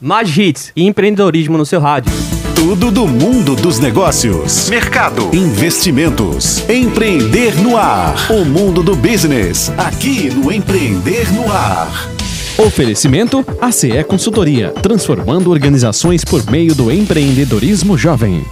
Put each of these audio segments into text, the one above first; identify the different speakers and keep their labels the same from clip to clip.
Speaker 1: Mais hits e empreendedorismo no seu rádio.
Speaker 2: Tudo do mundo dos negócios, mercado, investimentos, empreender no ar. O mundo do business, aqui no Empreender no Ar.
Speaker 3: Oferecimento ACE Consultoria, transformando organizações por meio do empreendedorismo jovem.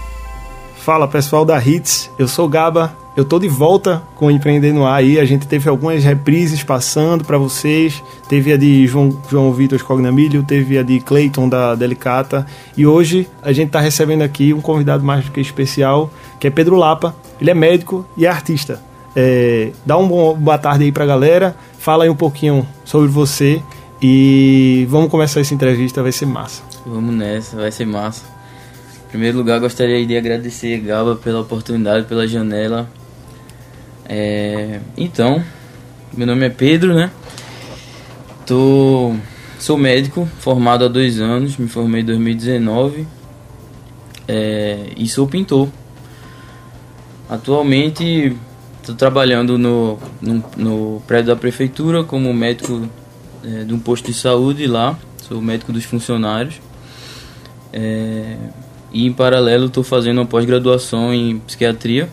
Speaker 4: Fala pessoal da Hits, eu sou Gaba, eu tô de volta com o Empreender no Ar aí, a gente teve algumas reprises passando para vocês, teve a de João, João Vitor Scognamilho, teve a de Clayton da Delicata. E hoje a gente tá recebendo aqui um convidado mais do que especial, que é Pedro Lapa, ele é médico e é artista. É, dá uma boa tarde aí pra galera, fala aí um pouquinho sobre você e vamos começar essa entrevista, vai ser massa.
Speaker 5: Vamos nessa, vai ser massa. Primeiro lugar, gostaria de agradecer Gaba pela oportunidade, pela janela. É, então, meu nome é Pedro, né? Tô, sou médico, formado há dois anos, me formei em 2019 é, e sou pintor. Atualmente estou trabalhando no, no, no, prédio da prefeitura como médico é, de um posto de saúde lá, sou médico dos funcionários. É, e em paralelo estou fazendo uma pós-graduação em psiquiatria,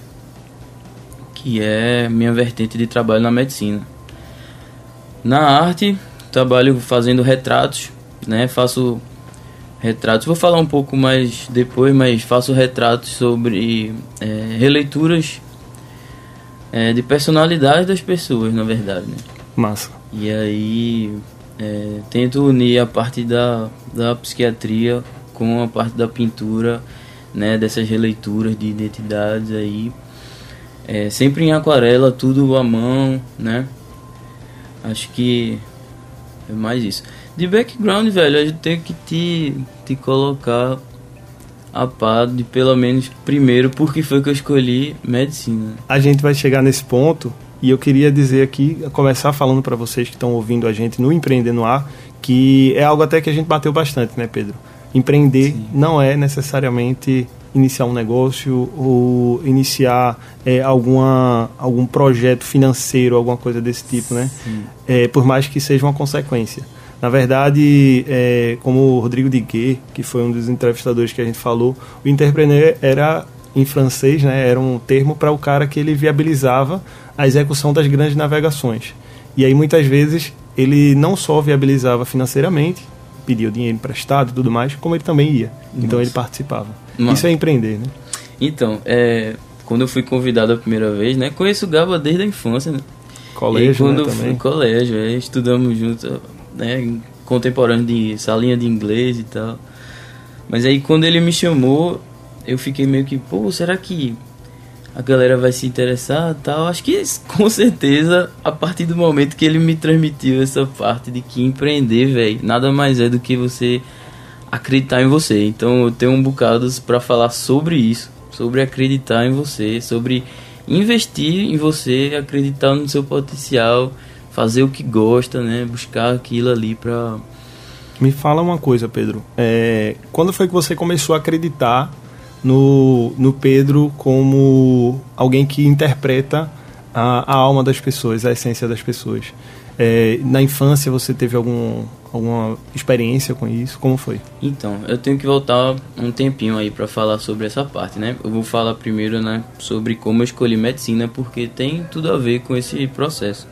Speaker 5: que é minha vertente de trabalho na medicina. Na arte, trabalho fazendo retratos, né? Faço retratos. Vou falar um pouco mais depois, mas faço retratos sobre é, releituras é, de personalidade das pessoas, na verdade. Né?
Speaker 4: Massa.
Speaker 5: E aí é, tento unir a parte da, da psiquiatria com a parte da pintura, né, dessas releituras de identidades aí. É, sempre em aquarela, tudo à mão, né? Acho que é mais isso. De background, velho, a gente tem que te, te colocar a par de pelo menos primeiro porque foi que eu escolhi medicina.
Speaker 4: A gente vai chegar nesse ponto e eu queria dizer aqui, começar falando para vocês que estão ouvindo a gente no Empreender no Ar, que é algo até que a gente bateu bastante, né, Pedro? Empreender Sim. não é necessariamente iniciar um negócio ou iniciar é, alguma, algum projeto financeiro, alguma coisa desse tipo, né? É, por mais que seja uma consequência. Na verdade, é, como o Rodrigo Diguet, que foi um dos entrevistadores que a gente falou, o entrepreneur era, em francês, né, era um termo para o cara que ele viabilizava a execução das grandes navegações. E aí, muitas vezes, ele não só viabilizava financeiramente, pedia o dinheiro emprestado e tudo mais, como ele também ia. Nossa. Então ele participava. Nossa. Isso é empreender, né?
Speaker 5: Então, é, quando eu fui convidado a primeira vez, né? Conheço o Gaba desde a infância, né?
Speaker 4: Colégio,
Speaker 5: e quando
Speaker 4: né,
Speaker 5: fui em colégio, é, estudamos juntos, né? Contemporâneo de salinha de inglês e tal. Mas aí quando ele me chamou, eu fiquei meio que, pô, será que a galera vai se interessar tal. Acho que com certeza, a partir do momento que ele me transmitiu essa parte de que empreender, velho, nada mais é do que você acreditar em você. Então eu tenho um bocado para falar sobre isso, sobre acreditar em você, sobre investir em você, acreditar no seu potencial, fazer o que gosta, né? Buscar aquilo ali pra.
Speaker 4: Me fala uma coisa, Pedro. É, quando foi que você começou a acreditar no, no Pedro como alguém que interpreta a, a alma das pessoas, a essência das pessoas. É, na infância você teve algum, alguma experiência com isso? Como foi?
Speaker 5: Então, eu tenho que voltar um tempinho aí para falar sobre essa parte, né? Eu vou falar primeiro, né, sobre como eu escolhi medicina, porque tem tudo a ver com esse processo.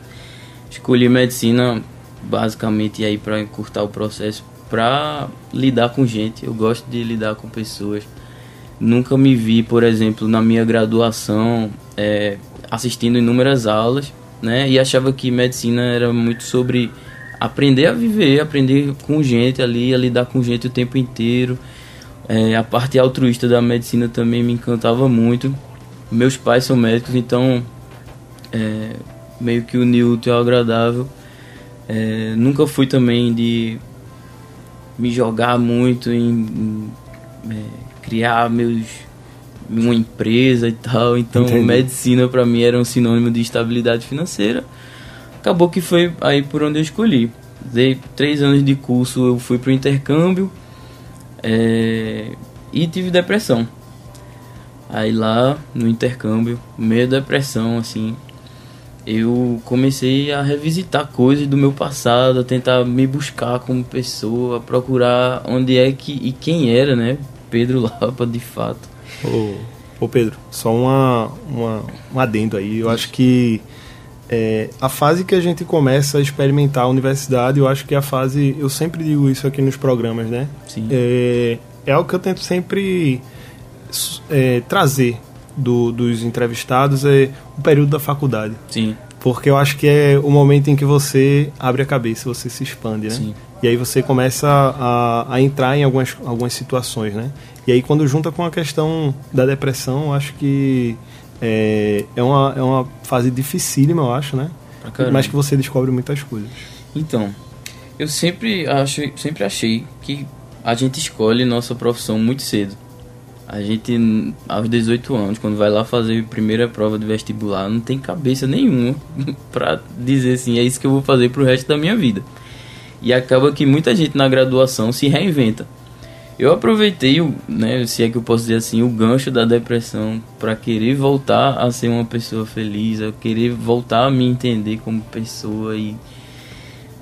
Speaker 5: Escolhi medicina basicamente aí para encurtar o processo, para lidar com gente. Eu gosto de lidar com pessoas nunca me vi, por exemplo, na minha graduação é, assistindo inúmeras aulas, né? E achava que medicina era muito sobre aprender a viver, aprender com gente ali, a lidar com gente o tempo inteiro. É, a parte altruísta da medicina também me encantava muito. Meus pais são médicos, então é, meio que o Newton é agradável. É, nunca fui também de me jogar muito em, em é, criar meus uma empresa e tal. Então, Entendi. medicina para mim era um sinônimo de estabilidade financeira. Acabou que foi aí por onde eu escolhi. Dei três anos de curso, eu fui pro intercâmbio é, e tive depressão. Aí lá no intercâmbio, meio depressão, assim, eu comecei a revisitar coisas do meu passado, a tentar me buscar como pessoa, a procurar onde é que e quem era, né? Pedro Lapa, de fato.
Speaker 4: Ô, ô Pedro, só uma, uma, um adendo aí. Eu acho que é, a fase que a gente começa a experimentar a universidade, eu acho que é a fase. Eu sempre digo isso aqui nos programas, né?
Speaker 5: Sim.
Speaker 4: É, é algo que eu tento sempre é, trazer do, dos entrevistados é o período da faculdade.
Speaker 5: Sim.
Speaker 4: Porque eu acho que é o momento em que você abre a cabeça, você se expande, né?
Speaker 5: Sim.
Speaker 4: E aí você começa a, a entrar em algumas, algumas situações, né? E aí quando junta com a questão da depressão, eu acho que é, é, uma, é uma fase dificílima, eu acho, né?
Speaker 5: Caramba.
Speaker 4: Mas que você descobre muitas coisas.
Speaker 5: Então, eu sempre acho, sempre achei que a gente escolhe nossa profissão muito cedo. A gente, aos 18 anos, quando vai lá fazer a primeira prova de vestibular, não tem cabeça nenhuma pra dizer assim, é isso que eu vou fazer pro resto da minha vida. E acaba que muita gente na graduação se reinventa. Eu aproveitei, né, se é que eu posso dizer assim, o gancho da depressão para querer voltar a ser uma pessoa feliz, a querer voltar a me entender como pessoa e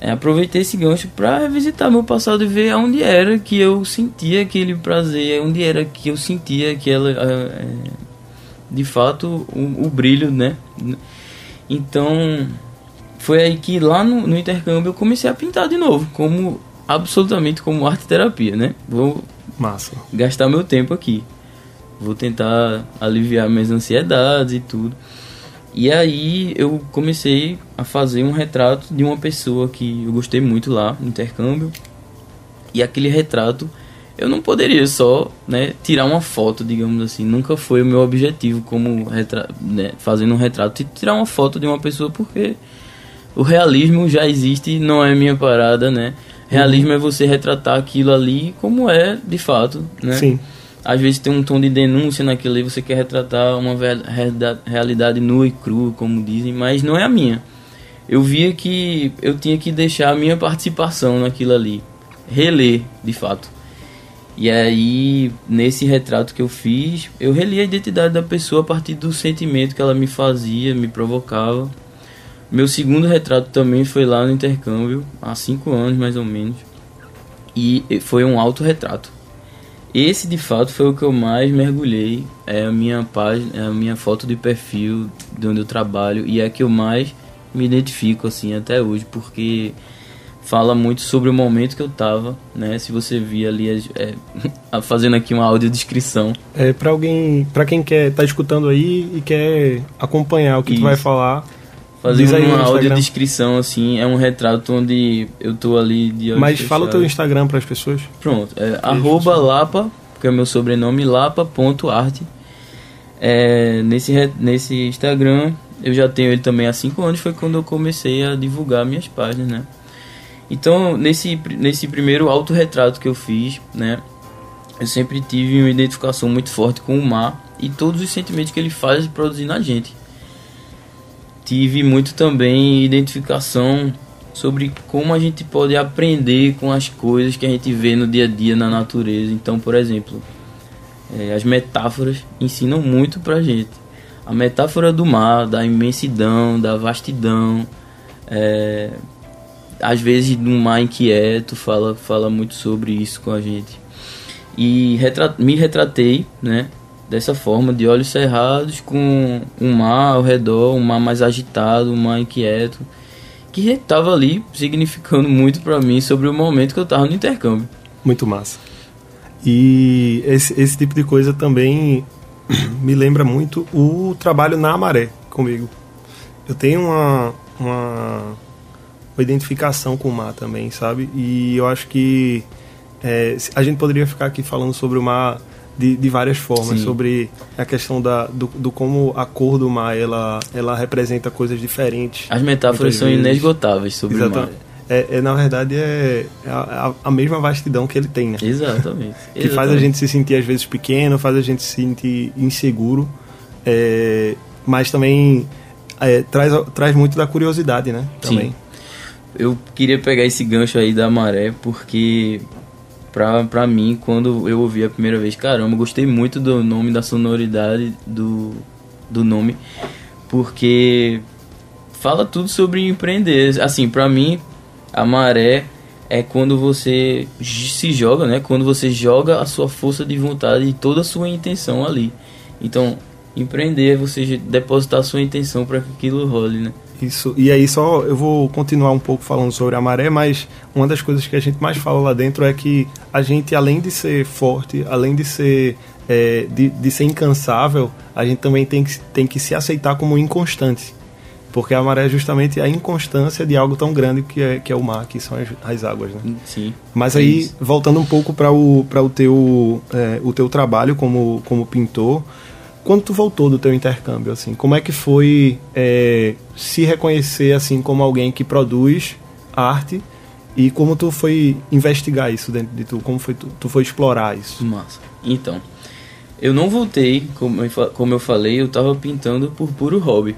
Speaker 5: é, aproveitei esse gancho para revisitar meu passado e ver onde era que eu sentia aquele prazer, onde era que eu sentia aquela, é, de fato, o, o, brilho, né? Então, foi aí que lá no, no, intercâmbio eu comecei a pintar de novo, como absolutamente como arte terapia, né? Vou
Speaker 4: Massa.
Speaker 5: gastar meu tempo aqui. Vou tentar aliviar minhas ansiedades e tudo. E aí eu comecei a fazer um retrato de uma pessoa que eu gostei muito lá no intercâmbio. E aquele retrato eu não poderia só né, tirar uma foto, digamos assim. Nunca foi o meu objetivo como né, fazendo um retrato tirar uma foto de uma pessoa porque o realismo já existe, não é minha parada, né? Realismo uhum. é você retratar aquilo ali como é de fato, né?
Speaker 4: Sim
Speaker 5: às vezes tem um tom de denúncia naquilo e você quer retratar uma realidade nua e crua, como dizem, mas não é a minha. Eu via que eu tinha que deixar a minha participação naquilo ali, reler, de fato. E aí, nesse retrato que eu fiz, eu reli a identidade da pessoa a partir do sentimento que ela me fazia, me provocava. Meu segundo retrato também foi lá no intercâmbio, há cinco anos mais ou menos. E foi um autorretrato. Esse de fato foi o que eu mais mergulhei. É a minha página, é a minha foto de perfil de onde eu trabalho e é a que eu mais me identifico assim até hoje, porque fala muito sobre o momento que eu tava, né? Se você via ali é, fazendo aqui uma audiodescrição.
Speaker 4: É para alguém, para quem quer tá escutando aí e quer acompanhar o que Isso. tu vai falar,
Speaker 5: Fazendo uma audiodescrição, assim, é um retrato onde eu tô ali de
Speaker 4: Mas fala o teu Instagram para as pessoas.
Speaker 5: Pronto, é arroba lapa, que é meu sobrenome, lapa.arte. É, nesse, nesse Instagram, eu já tenho ele também há 5 anos, foi quando eu comecei a divulgar minhas páginas, né? Então, nesse, nesse primeiro autorretrato que eu fiz, né? Eu sempre tive uma identificação muito forte com o mar e todos os sentimentos que ele faz produzir na gente tive muito também identificação sobre como a gente pode aprender com as coisas que a gente vê no dia a dia na natureza. Então, por exemplo, é, as metáforas ensinam muito pra gente. A metáfora do mar, da imensidão, da vastidão, é, às vezes do mar inquieto, fala, fala muito sobre isso com a gente. E retra me retratei, né, dessa forma, de olhos cerrados, com um mar ao redor, um mar mais agitado, um mar inquieto, que estava ali significando muito para mim sobre o momento que eu estava no intercâmbio.
Speaker 4: Muito massa. E esse, esse tipo de coisa também me lembra muito o trabalho na maré comigo. Eu tenho uma, uma, uma identificação com o mar também, sabe? E eu acho que é, a gente poderia ficar aqui falando sobre o mar de, de várias formas, Sim. sobre a questão da, do, do, como a cor do mar ela, ela representa coisas diferentes.
Speaker 5: As metáforas são vezes. inesgotáveis sobre Exatamente. o mar.
Speaker 4: É, é, na verdade, é, a, a, mesma vastidão que ele tem, né?
Speaker 5: Exatamente.
Speaker 4: que Exatamente. faz a gente se sentir, às vezes, pequeno, faz a gente se sentir inseguro, é, mas também é, traz, traz muito da curiosidade, né? Também. Sim.
Speaker 5: Eu queria pegar esse gancho aí da maré, porque pra, pra mim, quando eu ouvi a primeira vez, caramba, gostei muito do nome, da sonoridade do, do nome, porque fala tudo sobre empreender. Assim, para mim, a maré é quando você se joga, né? Quando você joga a sua força de vontade e toda a sua intenção ali. Então, empreender é você depositar a sua intenção para que aquilo role, né?
Speaker 4: Isso. E aí só eu vou continuar um pouco falando sobre a maré, mas uma das coisas que a gente mais fala lá dentro é que a gente, além de ser forte, além de ser é, de, de ser incansável, a gente também tem que, tem que se aceitar como inconstante. Porque a maré é justamente a inconstância de algo tão grande que é, que é o mar, que são as, as águas, né?
Speaker 5: Sim.
Speaker 4: Mas
Speaker 5: é
Speaker 4: aí,
Speaker 5: isso.
Speaker 4: voltando um pouco para o, o, teu, é, o teu trabalho como, como pintor, quando tu voltou do teu intercâmbio, assim, como é que foi é, se reconhecer assim como alguém que produz arte e como tu foi investigar isso dentro de tu? Como foi tu, tu foi explorar isso?
Speaker 5: Massa. Então, eu não voltei, como eu, como eu falei, eu tava pintando por puro hobby.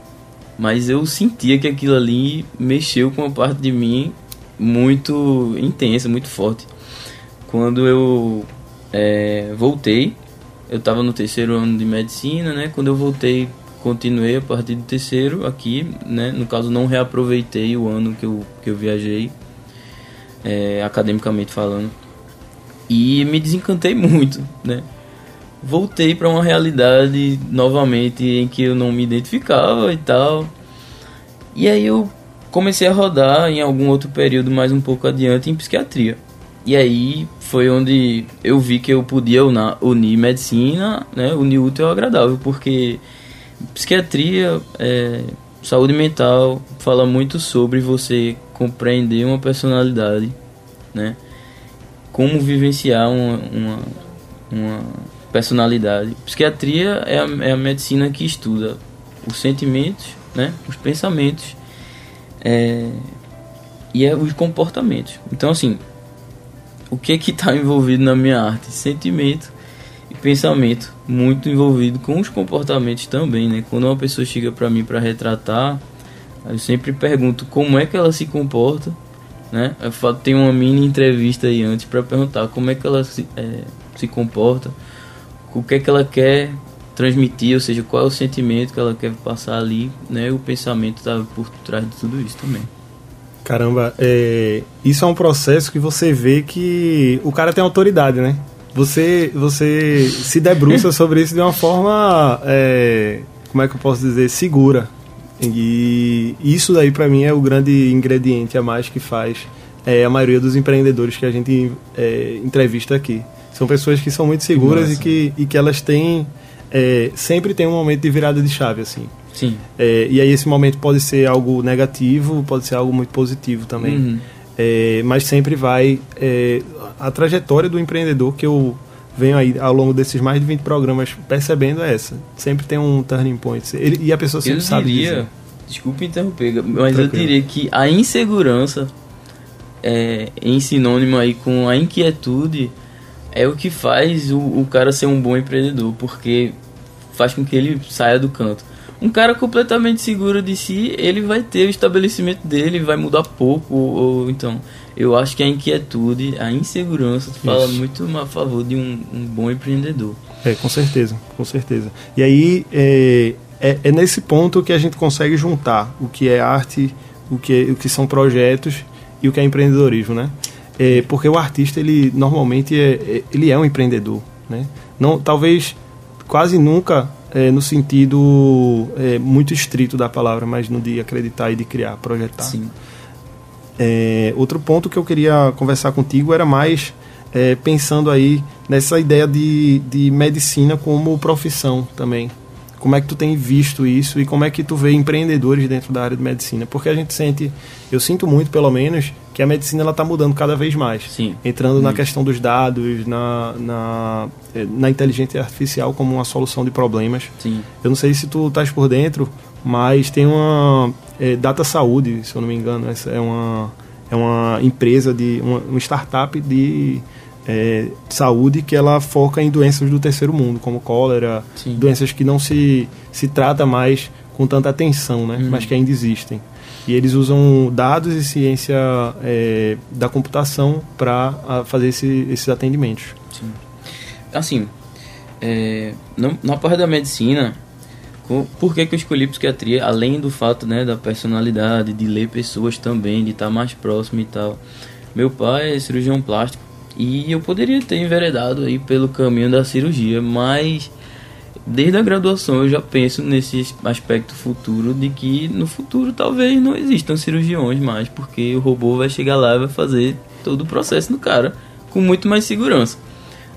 Speaker 5: Mas eu sentia que aquilo ali mexeu com uma parte de mim muito intensa, muito forte. Quando eu é, voltei, eu estava no terceiro ano de medicina, né? Quando eu voltei, continuei a partir do terceiro aqui, né? No caso, não reaproveitei o ano que eu, que eu viajei, é, academicamente falando. E me desencantei muito, né? Voltei para uma realidade novamente em que eu não me identificava e tal. E aí eu comecei a rodar em algum outro período mais um pouco adiante em psiquiatria. E aí foi onde eu vi que eu podia unir medicina, né, unir útil ao agradável, porque psiquiatria, é, saúde mental, fala muito sobre você compreender uma personalidade, né, como vivenciar uma, uma, uma personalidade. Psiquiatria é a, é a medicina que estuda os sentimentos, né, os pensamentos é, e é os comportamentos. Então, assim, o que que está envolvido na minha arte? Sentimento e pensamento, muito envolvido com os comportamentos também, né? Quando uma pessoa chega para mim para retratar, eu sempre pergunto como é que ela se comporta, né? Eu falo, tem uma mini entrevista aí antes para perguntar como é que ela se, é, se comporta, o que é que ela quer transmitir, ou seja, qual é o sentimento que ela quer passar ali, né? O pensamento tá por trás de tudo isso também.
Speaker 4: Caramba, é, isso é um processo que você vê que o cara tem autoridade, né? Você, você se debruça sobre isso de uma forma, é, como é que eu posso dizer, segura. E isso daí para mim é o grande ingrediente a mais que faz é, a maioria dos empreendedores que a gente é, entrevista aqui. São pessoas que são muito seguras e que, e que elas têm, é, sempre tem um momento de virada de chave, assim.
Speaker 5: Sim.
Speaker 4: É, e aí esse momento pode ser algo negativo, pode ser algo muito positivo também.
Speaker 5: Uhum.
Speaker 4: É, mas sempre vai. é, a trajetória do empreendedor que eu venho aí ao longo desses mais de 20 programas percebendo é essa. Sempre tem um turning point. Ele- e a pessoa sempre
Speaker 5: Eu
Speaker 4: sabe
Speaker 5: diria,
Speaker 4: dizer.
Speaker 5: desculpe interromper, mas eu
Speaker 4: Tranquilo.
Speaker 5: diria que a insegurança é, em sinônimo aí com a inquietude é o que faz o, o cara ser um bom empreendedor, porque faz com que ele saia do canto. Um cara completamente seguro de si, ele vai ter o estabelecimento dele, vai mudar pouco, ou, ou então. Eu acho que a inquietude, a insegurança fala
Speaker 4: Isso.
Speaker 5: muito a favor de um, um bom empreendedor.
Speaker 4: É, com certeza, com certeza. E aí é, é, é nesse ponto que a gente consegue juntar o que é arte, o que, é- o que são projetos e o que é empreendedorismo, né? É, porque o artista, ele normalmente é, é- ele é um empreendedor, né? Não, talvez quase nunca é, no sentido é, muito estrito da palavra, mas no de acreditar e de criar, projetar.
Speaker 5: Sim.
Speaker 4: É, outro ponto que eu queria conversar contigo era mais é, pensando aí nessa ideia de, de medicina como profissão também. Como é que tu tem visto isso e como é que tu vê empreendedores dentro da área de medicina? Porque a gente sente, eu sinto muito pelo menos, que a medicina ela está mudando cada vez mais.
Speaker 5: Sim.
Speaker 4: Entrando na
Speaker 5: Isso.
Speaker 4: questão dos dados, na, na, eh, na inteligência artificial como uma solução de problemas.
Speaker 5: Sim.
Speaker 4: Eu não sei se tu estás por dentro, mas tem uma é, Data Saúde, se eu não me engano, essa é uma é uma empresa de uma, uma startup de é, saúde que ela foca em doenças do terceiro mundo, como cólera,
Speaker 5: Sim.
Speaker 4: doenças que não se se trata mais com tanta atenção, né,
Speaker 5: Uhum.
Speaker 4: mas que ainda existem. E eles usam dados e ciência é, da computação para fazer esse, esses atendimentos.
Speaker 5: Sim. Assim, é, na parte da medicina, Por que, que eu escolhi psiquiatria? Além do fato né, da personalidade, de ler pessoas também, de estar mais próximo e tal. Meu pai é cirurgião plástico e eu poderia ter enveredado aí pelo caminho da cirurgia, mas desde a graduação eu já penso nesse aspecto futuro de que no futuro talvez não existam cirurgiões mais, porque o robô vai chegar lá e vai fazer todo o processo no cara com muito mais segurança.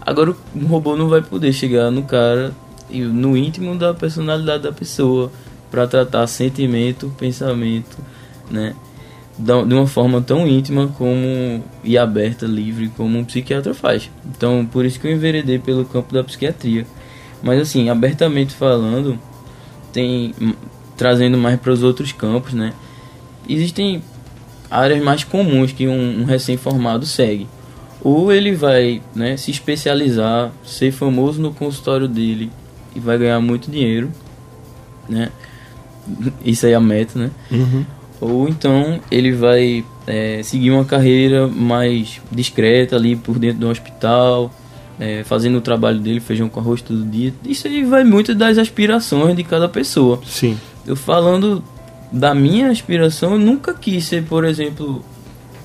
Speaker 5: Agora o robô não vai poder chegar no cara e no íntimo da personalidade da pessoa para tratar sentimento, pensamento, né? De uma forma tão íntima como e aberta, livre como um psiquiatra faz. Então, por isso que eu enveredei pelo campo da psiquiatria. Mas assim, abertamente falando, tem trazendo mais para os outros campos, né? Existem áreas mais comuns que um, um recém-formado segue. Ou ele vai né, se especializar, ser famoso no consultório dele, e vai ganhar muito dinheiro, né? Isso aí é a meta, né?
Speaker 4: Uhum.
Speaker 5: Ou então ele vai é, seguir uma carreira mais discreta ali por dentro do hospital, é, fazendo o trabalho dele, feijão com arroz todo dia. Isso aí vai muito das aspirações de cada pessoa.
Speaker 4: Sim.
Speaker 5: Eu falando da minha aspiração, eu nunca quis ser, por exemplo,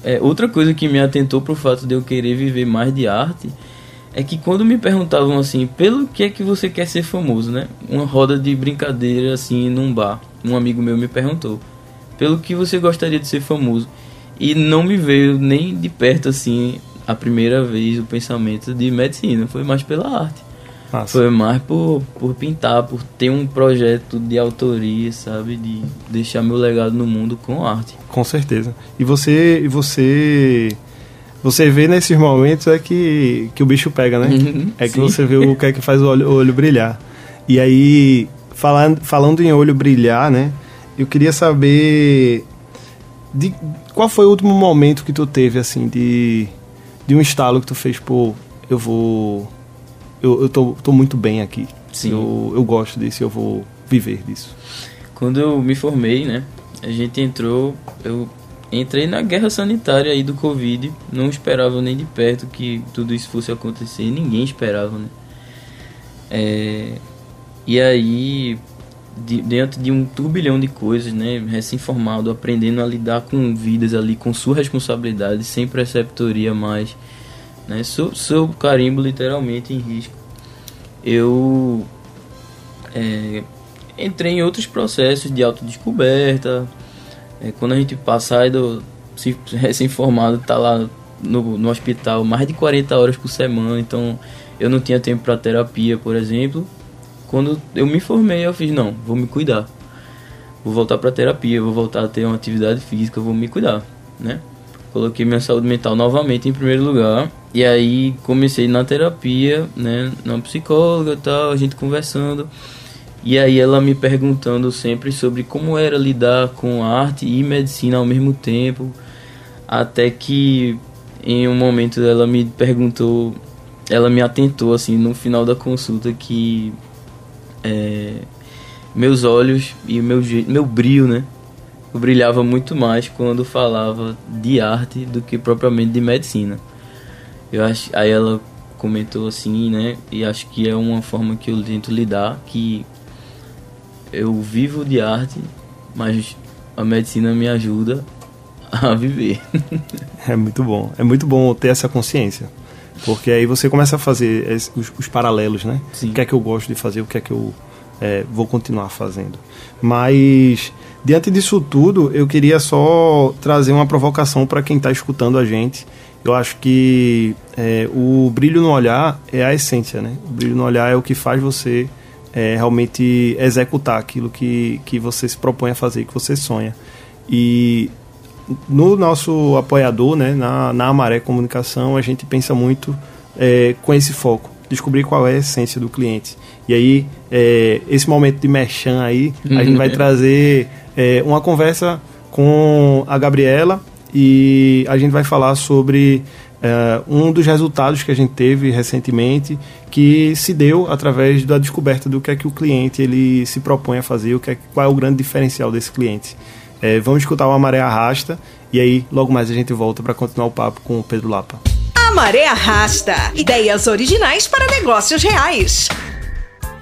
Speaker 5: é, outra coisa que me atentou pro fato de eu querer viver mais de arte é que quando me perguntavam assim, pelo que é que você quer ser famoso, né? Uma roda de brincadeira assim num bar, um amigo meu me perguntou, pelo que você gostaria de ser famoso? E não me veio nem de perto assim a primeira vez o pensamento de medicina, foi mais pela arte.
Speaker 4: Massa.
Speaker 5: Foi mais por, por pintar, por ter um projeto de autoria, sabe? De deixar meu legado no mundo com arte.
Speaker 4: Com certeza. E você, você você vê nesses momentos é que, que o bicho pega, né?
Speaker 5: Uhum,
Speaker 4: é que
Speaker 5: sim.
Speaker 4: você vê o que é que faz o olho, o olho brilhar. E aí, falando, falando em olho brilhar, né? Eu queria saber de qual foi o último momento que tu teve, assim, de, de um estalo que tu fez, pô, eu vou. Eu, eu tô, tô muito bem aqui.
Speaker 5: Sim.
Speaker 4: Eu, eu gosto disso, eu vou viver disso.
Speaker 5: Quando eu me formei, né? A gente entrou, eu entrei na guerra sanitária aí do Covid. Não esperava nem de perto que tudo isso fosse acontecer. Ninguém esperava, né? É, e aí, de, dentro de um turbilhão de coisas, né? Recém-formado, aprendendo a lidar com vidas ali, com sua responsabilidade, sem preceptoria mais, né? Seu, seu carimbo literalmente em risco. Eu é, entrei em outros processos de autodescoberta, é, quando a gente passar do recém-formado, tá lá no, no hospital mais de 40 horas por semana, então eu não tinha tempo para terapia, por exemplo. Quando eu me formei, eu fiz: não, vou me cuidar. Vou voltar para terapia, vou voltar a ter uma atividade física, vou me cuidar, né? Coloquei minha saúde mental novamente em primeiro lugar. E aí comecei na terapia, né? Na psicóloga e tal, a gente conversando. E aí ela me perguntando sempre sobre como era lidar com arte e medicina ao mesmo tempo, até que em um momento ela me perguntou, ela me atentou assim no final da consulta que é, meus olhos e meu meu brilho, né? Eu brilhava muito mais quando falava de arte do que propriamente de medicina. Eu acho, aí ela comentou assim, né? E acho que é uma forma que eu tento lidar, que eu vivo de arte, mas a medicina me ajuda a viver.
Speaker 4: É muito bom. É muito bom ter essa consciência. Porque aí você começa a fazer es- os, os paralelos, né?
Speaker 5: Sim.
Speaker 4: O que é que eu gosto de fazer, o que é que eu é, vou continuar fazendo. Mas, diante disso tudo, eu queria só trazer uma provocação para quem está escutando a gente. Eu acho que é, o brilho no olhar é a essência, né? O brilho no olhar é o que faz você é, realmente executar aquilo que, que você se propõe a fazer, que você sonha. E no nosso apoiador, né, na, na Amaré Comunicação, a gente pensa muito é, com esse foco, descobrir qual é a essência do cliente. E aí, é, esse momento de merchan aí, a gente vai trazer é, uma conversa com a Gabriela e a gente vai falar sobre é, um dos resultados que a gente teve recentemente que se deu através da descoberta do que é que o cliente ele se propõe a fazer, o que é, qual é o grande diferencial desse cliente. É, vamos escutar uma maré arrasta e aí logo mais a gente volta para continuar o papo com o Pedro Lapa.
Speaker 6: A Maré Arrasta. Ideias originais para negócios reais.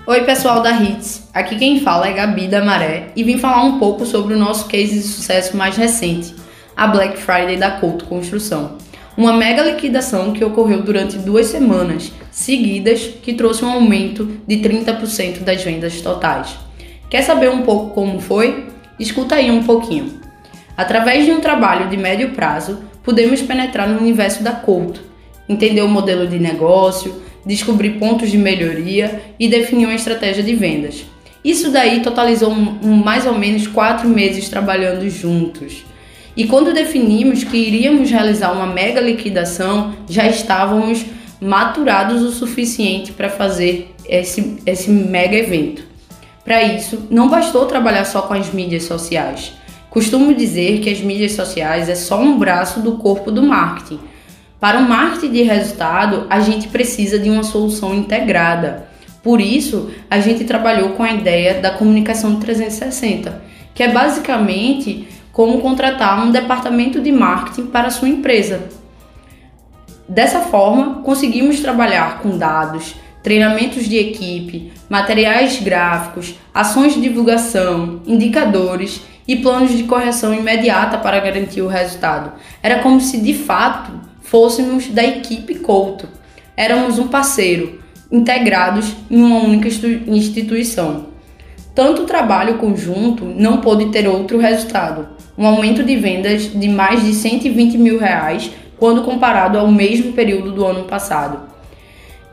Speaker 6: Oi, pessoal da Hits. Aqui quem fala é Gabi da Maré e vim falar um pouco sobre o nosso case de sucesso mais recente, a Black Friday da Couto Construção. Uma mega liquidação que ocorreu durante duas semanas seguidas, que trouxe um aumento de 30% das vendas totais. Quer saber um pouco como foi? Escuta aí um pouquinho. Através de um trabalho de médio prazo, podemos penetrar no universo da Couto, entender o modelo de negócio, descobrir pontos de melhoria e definir uma estratégia de vendas. Isso daí totalizou um, um, mais ou menos quatro meses trabalhando juntos. E quando definimos que iríamos realizar uma mega liquidação, já estávamos maturados o suficiente para fazer esse, esse mega evento. Para isso, não bastou trabalhar só com as mídias sociais. Costumo dizer que as mídias sociais é só um braço do corpo do marketing para o marketing de resultado, a gente precisa de uma solução integrada. Por isso, a gente trabalhou com a ideia da comunicação 360, que é basicamente como contratar um departamento de marketing para sua empresa. Dessa forma, conseguimos trabalhar com dados, treinamentos de equipe, materiais gráficos, ações de divulgação, indicadores e planos de correção imediata para garantir o resultado. Era como se de fato fôssemos da equipe Couto. Éramos um parceiro, integrados em uma única instituição. Tanto trabalho conjunto não pôde ter outro resultado, um aumento de vendas de mais de 120 mil reais quando comparado ao mesmo período do ano passado.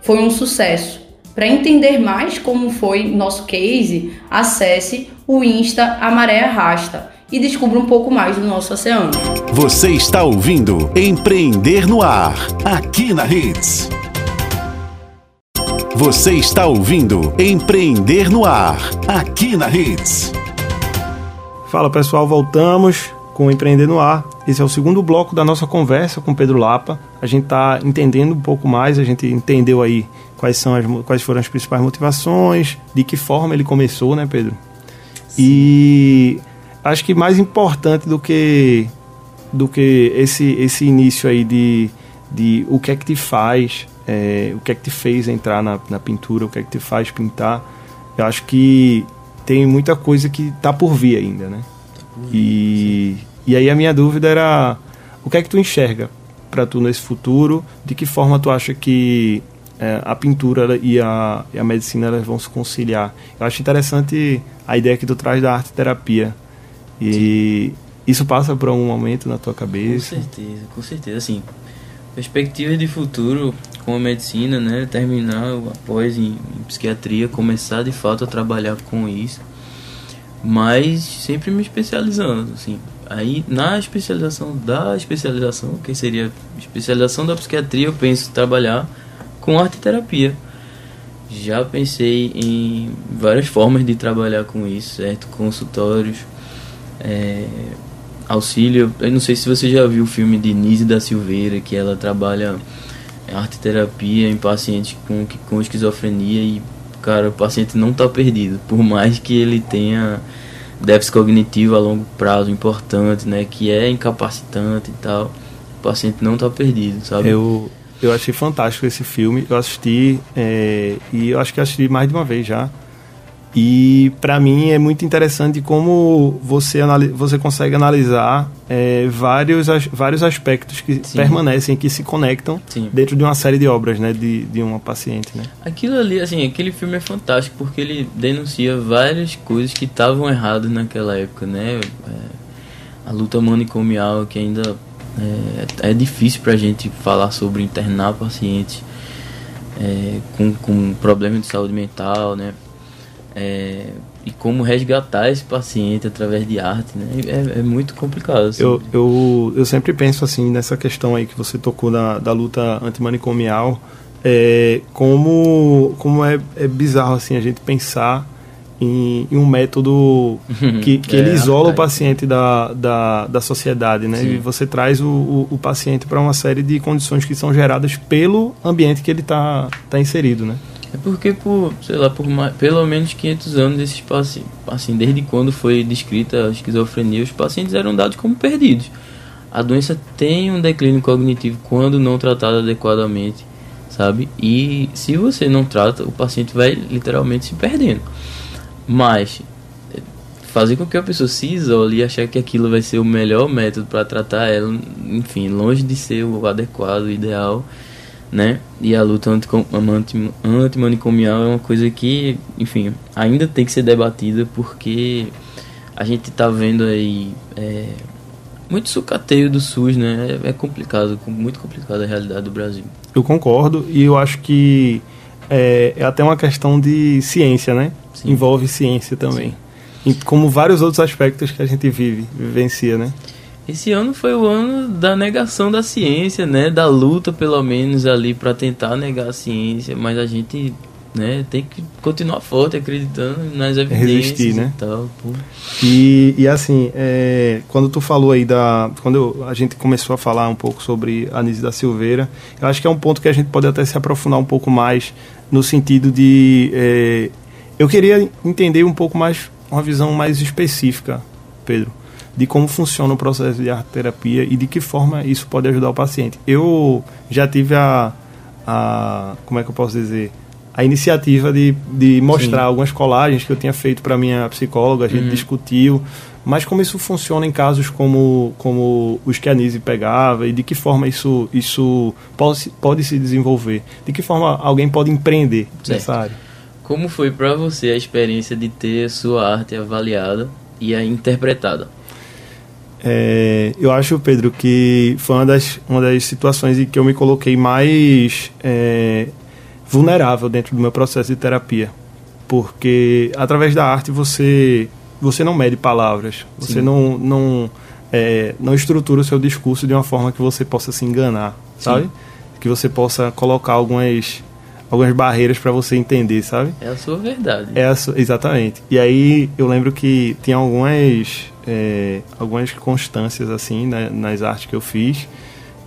Speaker 6: Foi um sucesso. Para entender mais como foi nosso case, acesse o Insta A Maré Arrasta e descubra um pouco mais do nosso oceano.
Speaker 2: Você está ouvindo Empreender no Ar, aqui na Hits. Você está ouvindo Empreender no Ar, aqui na Hits.
Speaker 4: Fala pessoal, voltamos com Empreender no Ar. Esse é o segundo bloco da nossa conversa com Pedro Lapa. A gente está entendendo um pouco mais, a gente entendeu aí quais, são as, quais foram as principais motivações, de que forma ele começou, né, Pedro? Sim. E acho que mais importante do que do que esse esse início aí de, de o que é que te faz é, o que é que te fez entrar na, na pintura o que é que te faz pintar eu acho que tem muita coisa que está por vir ainda né e e aí a minha dúvida era o que é que tu enxerga para tu nesse futuro de que forma tu acha que é, a pintura e a, e a medicina elas vão se conciliar eu acho interessante a ideia que tu traz da arte terapia e Sim. isso passa por um momento na tua cabeça?
Speaker 5: Com certeza, com certeza. Assim, perspectivas de futuro com a medicina, né? Terminar após em, em psiquiatria, começar de fato a trabalhar com isso. Mas sempre me especializando, assim. Aí na especialização da especialização, que seria especialização da psiquiatria, eu penso trabalhar com arte terapia. Já pensei em várias formas de trabalhar com isso, certo? Consultórios, é, auxílio. Eu não sei se você já viu o filme de Nise da Silveira, que ela trabalha arte terapia em pacientes com, com esquizofrenia e, cara, o paciente não está perdido, por mais que ele tenha déficit cognitivo a longo prazo importante, né, que é incapacitante e tal, o paciente não está perdido, sabe?
Speaker 4: Eu, eu achei fantástico esse filme, eu assisti é, e eu acho que assisti mais de uma vez já. E para mim é muito interessante como você, você consegue analisar é, vários, as, vários aspectos que Sim. permanecem, que se conectam Sim. dentro de uma série de obras né, de, de uma paciente. Né?
Speaker 5: Aquilo ali, assim, aquele filme é fantástico porque ele denuncia várias coisas que estavam erradas naquela época, né? É, a luta manicomial que ainda é, é difícil para a gente falar sobre internar pacientes é, com, com problemas de saúde mental, né? É, e como resgatar esse paciente através de arte, né? É, é muito complicado. Assim.
Speaker 4: Eu, eu, eu sempre penso assim nessa questão aí que você tocou da, da luta antimanicomial, é, como, como é, é bizarro assim a gente pensar em, em um método que, que é, ele isola o paciente da, da, da sociedade, né? Sim. E você traz o, o, o paciente para uma série de condições que são geradas pelo ambiente que ele está tá inserido, né?
Speaker 5: É porque por, sei lá, por mais, pelo menos 500 anos esses pacientes, assim, desde quando foi descrita a esquizofrenia, os pacientes eram dados como perdidos. A doença tem um declínio cognitivo quando não tratada adequadamente, sabe? E se você não trata, o paciente vai literalmente se perdendo. Mas é, fazer com que a pessoa se isole e achar que aquilo vai ser o melhor método para tratar ela, enfim, longe de ser o adequado, o ideal, né? E a luta antimanicomial é uma coisa que, enfim, ainda tem que ser debatida porque a gente está vendo aí é, muito sucateio do SUS, né? É, é complicado, muito complicada a realidade do Brasil.
Speaker 4: Eu concordo e eu acho que é, é até uma questão de ciência, né? Sim. Envolve ciência também. Sim. Como vários outros aspectos que a gente vive, vivencia, né?
Speaker 5: Esse ano foi o ano da negação da ciência, né? Da luta, pelo menos, ali para tentar negar a ciência, mas a gente né? Tem que continuar forte, acreditando nas evidências
Speaker 4: Resistir, né?
Speaker 5: e tal.
Speaker 4: E, e assim, é, quando tu falou aí da... Quando eu, a gente começou a falar um pouco sobre a Anise da Silveira, eu acho que é um ponto que a gente pode até se aprofundar um pouco mais no sentido de... É, eu queria entender um pouco mais, uma visão mais específica, Pedro, de como funciona o processo de arte terapia e de que forma isso pode ajudar o paciente. Eu já tive a... a como é que eu posso dizer a iniciativa de, de mostrar Sim. algumas colagens que eu tinha feito para minha psicóloga, a gente uhum. discutiu, mas como isso funciona em casos como, como os que a Nise pegava e de que forma isso, isso pode, pode se desenvolver, de que forma alguém pode empreender certo. nessa área.
Speaker 5: Como foi para você a experiência de ter sua arte avaliada e interpretada?
Speaker 4: É, eu acho, Pedro, que foi uma das, uma das situações em que eu me coloquei mais é, vulnerável dentro do meu processo de terapia, porque através da arte você você não mede palavras, você Sim. não não é, não estrutura o seu discurso de uma forma que você possa se enganar, sabe? Sim. Que você possa colocar algumas algumas barreiras para você entender, sabe?
Speaker 5: É a sua verdade.
Speaker 4: É a exatamente. E aí eu lembro que tinha algumas é, algumas constâncias assim né, nas artes que eu fiz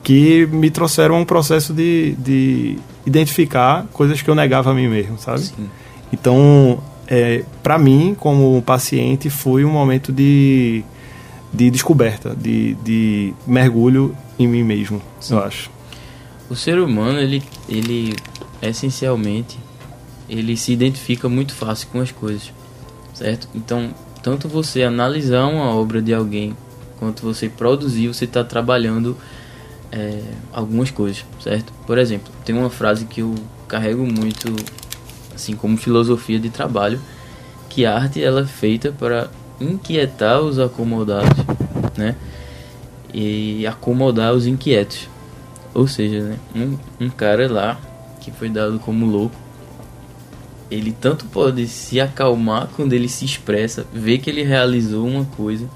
Speaker 4: que me trouxeram um processo de, de identificar coisas que eu negava a mim mesmo, sabe? Sim. Então, é, para mim, como paciente, foi um momento de, de descoberta, de, de mergulho em mim mesmo, Sim. eu acho.
Speaker 5: O ser humano, ele, ele essencialmente, ele se identifica muito fácil com as coisas, certo? Então, tanto você analisar uma obra de alguém, quanto você produzir, você está trabalhando é, algumas coisas, certo? Por exemplo, tem uma frase que eu carrego muito, assim como filosofia de trabalho, que a arte ela é feita para inquietar os acomodados, né? E acomodar os inquietos. Ou seja, né? um, um cara lá que foi dado como louco, ele tanto pode se acalmar quando ele se expressa, ver que ele realizou uma coisa,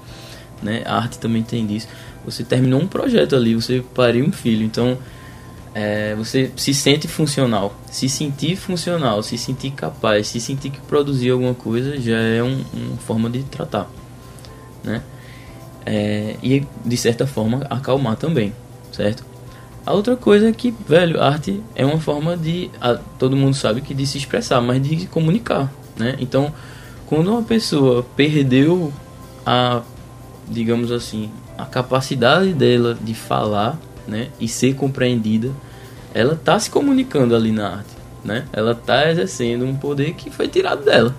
Speaker 5: né? A arte também tem disso você terminou um projeto ali, você pariu um filho, então é, você se sente funcional, se sentir funcional, se sentir capaz, se sentir que produzir alguma coisa já é um, uma forma de tratar, né? É, e de certa forma acalmar também, certo? A outra coisa é que, velho, arte é uma forma de, a, todo mundo sabe que de se expressar, mas de comunicar, né? Então, quando uma pessoa perdeu a, digamos assim, a capacidade dela de falar, né, e ser compreendida, ela tá se comunicando ali na arte, né? Ela tá exercendo um poder que foi tirado dela.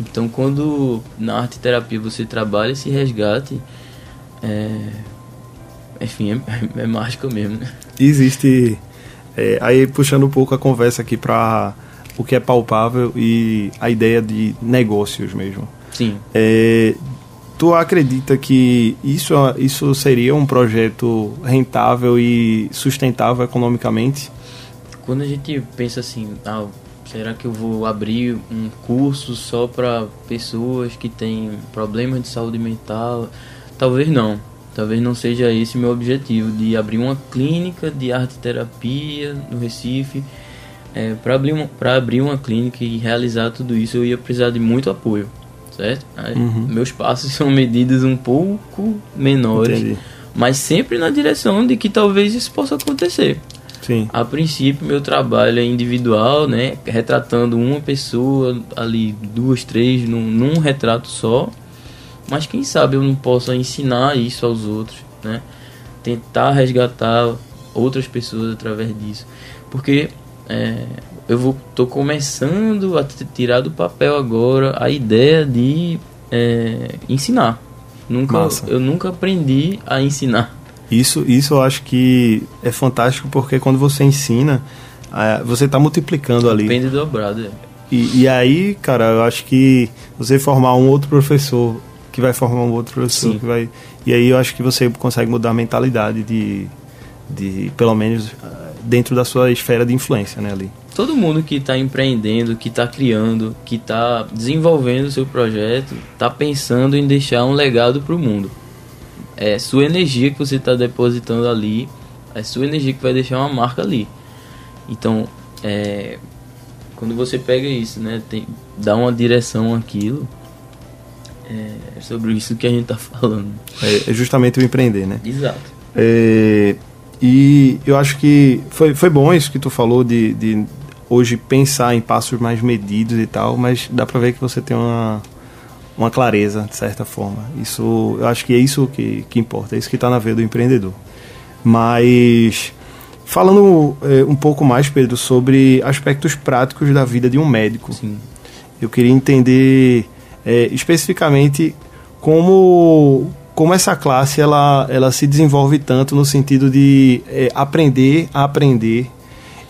Speaker 5: Então, quando na arte terapia você trabalha esse resgate, é... enfim, é, é mágica mesmo. Né?
Speaker 4: Existe, é, aí puxando um pouco a conversa aqui para o que é palpável e a ideia de negócios mesmo.
Speaker 5: Sim.
Speaker 4: É, Tu acredita que isso, isso seria um projeto rentável e sustentável economicamente?
Speaker 5: Quando a gente pensa assim, ah, será que eu vou abrir um curso só para pessoas que têm problemas de saúde mental? Talvez não. Talvez não seja esse o meu objetivo, de abrir uma clínica de arte terapia no Recife. É, para abrir, uma, abrir uma clínica e realizar tudo isso, eu ia precisar de muito apoio certo? Uhum. Meus passos são medidas um pouco menores, Entendi. mas sempre na direção de que talvez isso possa acontecer.
Speaker 4: Sim.
Speaker 5: A princípio, meu trabalho é individual, né? Retratando uma pessoa, ali, duas, três, num, num retrato só. Mas quem sabe eu não possa ensinar isso aos outros, né? Tentar resgatar outras pessoas através disso. Porque é, eu vou tô começando a tirar do papel agora a ideia de é, ensinar. Nunca,
Speaker 4: Massa.
Speaker 5: eu nunca aprendi a ensinar.
Speaker 4: Isso, isso eu acho que é fantástico porque quando você ensina, ah, você está multiplicando ali.
Speaker 5: Depende dobrado. é.
Speaker 4: E, e aí, cara, eu acho que você formar um outro professor que vai formar um outro professor
Speaker 5: Sim.
Speaker 4: que vai. E aí eu acho que você consegue mudar a mentalidade de, de pelo menos ah, dentro da sua esfera de influência, né, ali.
Speaker 5: Todo mundo que está empreendendo, que está criando, que está desenvolvendo o seu projeto, está pensando em deixar um legado para o mundo. É sua energia que você está depositando ali, é sua energia que vai deixar uma marca ali. Então, é, quando você pega isso, né, tem, dá uma direção àquilo, é, sobre isso que a gente está falando.
Speaker 4: É, é justamente o empreender, né?
Speaker 5: Exato.
Speaker 4: É, e eu acho que foi, foi bom isso que tu falou de, de hoje pensar em passos mais medidos e tal, mas dá pra ver que você tem uma, uma clareza, de certa forma. Isso, eu acho que é isso que, que importa, é isso que está na veia do empreendedor. Mas falando é, um pouco mais, Pedro, sobre aspectos práticos da vida de um médico.
Speaker 5: Sim.
Speaker 4: Eu queria entender é, especificamente como, como essa classe ela, ela se desenvolve tanto no sentido de é, aprender a aprender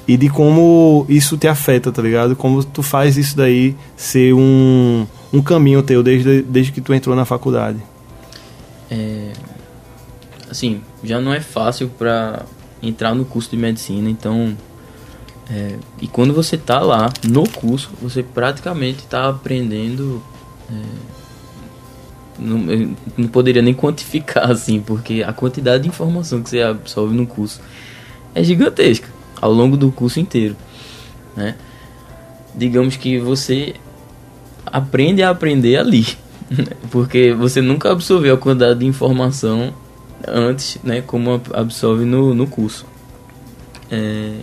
Speaker 4: e de como isso te afeta, tá ligado? Como tu faz isso daí ser um, um caminho teu desde, desde que tu entrou na faculdade.
Speaker 5: É, assim, já não é fácil para entrar no curso de medicina, então é, e quando você tá lá no curso, você praticamente tá aprendendo não, eu não poderia nem quantificar assim, porque a quantidade de informação que você absorve no curso é gigantesca ao longo do curso inteiro, né? Digamos que você aprende a aprender ali, porque você nunca absorveu a quantidade de informação antes, né, como absorve no, no curso. É,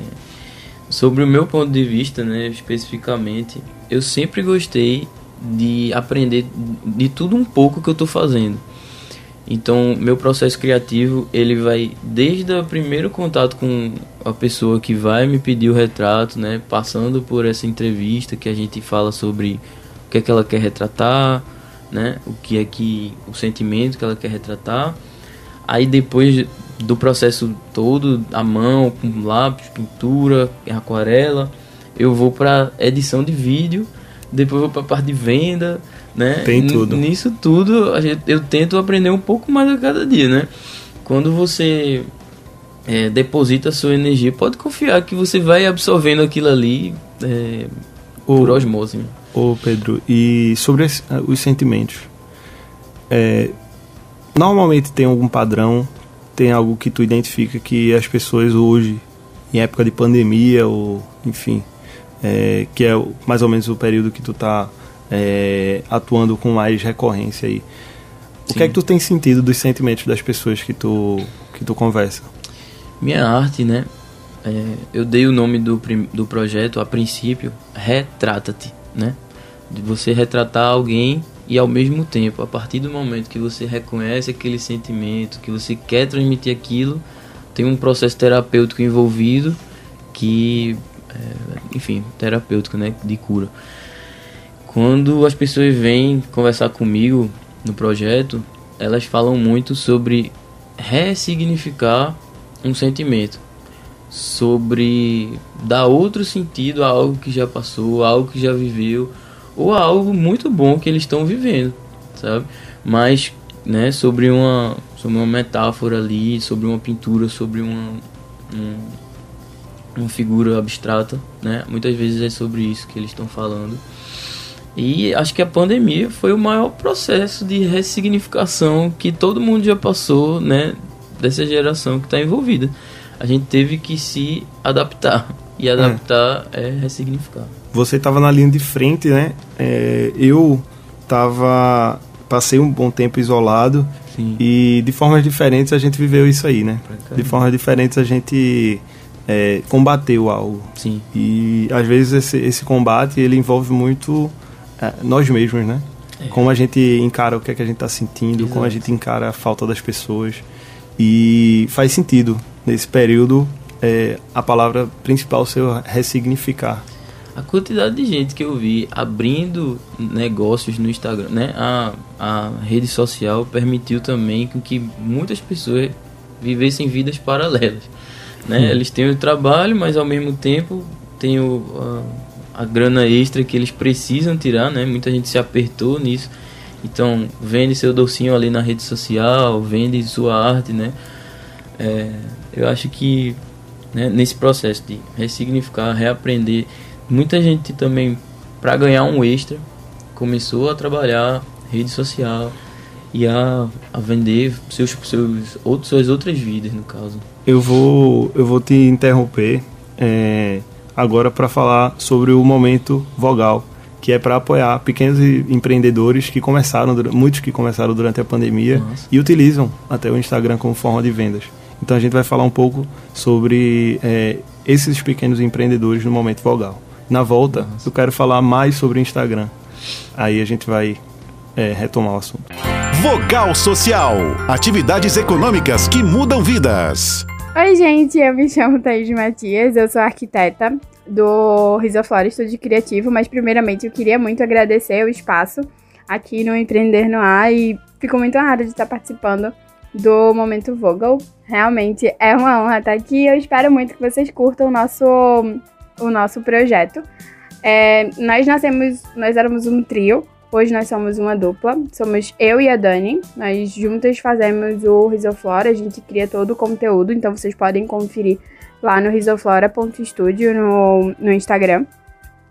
Speaker 5: sobre o meu ponto de vista, né, especificamente, eu sempre gostei de aprender de tudo um pouco que eu estou fazendo. Então, meu processo criativo, ele vai desde o primeiro contato com a pessoa que vai me pedir o retrato, né, passando por essa entrevista que a gente fala sobre o que é que ela quer retratar, né, o que é que o sentimento que ela quer retratar. Aí depois do processo todo, a mão, com lápis, pintura, aquarela, eu vou para edição de vídeo, depois vou para parte de venda, né?
Speaker 4: Tem
Speaker 5: N-
Speaker 4: tudo.
Speaker 5: Nisso tudo, a eu tento aprender um pouco mais a cada dia, né? Quando você é, deposita a sua energia, pode confiar que você vai absorvendo aquilo ali é, por osmose. né?
Speaker 4: Ô Pedro, e sobre ah, os sentimentos. É, normalmente tem algum padrão, tem algo que tu identifica que as pessoas hoje, em época de pandemia, ou enfim, é, que é mais ou menos o período que tu tá é, atuando com mais recorrência aí. O que
Speaker 5: Sim.
Speaker 4: é que tu tem sentido dos sentimentos das pessoas que tu, que tu conversa?
Speaker 5: Minha arte, né? é, eu dei o nome do, do projeto a princípio, Retrata-te, né? De você retratar alguém e ao mesmo tempo, a partir do momento que você reconhece aquele sentimento, que você quer transmitir aquilo, tem um processo terapêutico envolvido que, enfim, terapêutico, né? De cura. Quando as pessoas vêm conversar comigo no projeto, elas falam muito sobre ressignificar um sentimento, sobre dar outro sentido a algo que já passou, a algo que já viveu, ou a algo muito bom que eles estão vivendo, sabe? Mas, né, sobre uma, sobre uma metáfora ali, sobre uma pintura, sobre uma, um- uma figura abstrata, né? Muitas vezes é sobre isso que eles estão falando. E acho que a pandemia foi o maior processo de ressignificação que todo mundo já passou, né? Dessa geração que está envolvida. A gente teve que se adaptar. E adaptar é, ressignificar.
Speaker 4: Você estava na linha de frente, né? É, eu tava passei um bom tempo isolado
Speaker 5: Sim.
Speaker 4: e de formas diferentes a gente viveu isso aí, né? De formas diferentes a gente é, combateu algo
Speaker 5: Sim.
Speaker 4: e às vezes esse, esse combate ele envolve muito é, nós mesmos, né? Como a gente encara o que é que a gente está sentindo, como a
Speaker 5: Exato.
Speaker 4: gente encara a falta das pessoas e faz sentido nesse período é, a palavra principal ser ressignificar.
Speaker 5: A quantidade de gente que eu vi abrindo negócios no Instagram, né? A, a rede social permitiu também que muitas pessoas vivessem vidas paralelas. Né? Hum. Eles têm o trabalho, mas ao mesmo tempo tem o, a, a grana extra que eles precisam tirar, né? Muita gente se apertou nisso. Então, vende seu docinho ali na rede social, vende sua arte, né? É, eu acho que né, nesse processo de ressignificar, reaprender, muita gente também, para ganhar um extra, começou a trabalhar rede social e a, a vender seus, seus outros, suas outras vidas, no caso.
Speaker 4: Eu vou, eu vou te interromper é, agora para falar sobre o momento vogal que é para apoiar pequenos empreendedores que começaram, muitos que começaram durante a pandemia Nossa. e utilizam até o Instagram como forma de vendas. Então a gente vai falar um pouco sobre é, esses pequenos empreendedores no momento vogal. Na volta, Nossa. eu quero falar mais sobre o Instagram. Aí a gente vai é, retomar o assunto.
Speaker 2: Vogal Social atividades econômicas que mudam vidas.
Speaker 7: Oi, gente, eu me chamo Thaís Matias, eu sou arquiteta do Risoflora Estúdio Criativo, mas primeiramente eu queria muito agradecer o espaço aqui no Empreender no Ar e fico muito honrada de estar participando do Momento Vogel. Realmente é uma honra estar aqui eu espero muito que vocês curtam o nosso, o nosso projeto. É, nós nascemos, nós éramos um trio, hoje nós somos uma dupla, somos eu e a Dani, nós juntas fazemos o Risoflora, a gente cria todo o conteúdo, então vocês podem conferir lá no risoflora.studio no, no Instagram.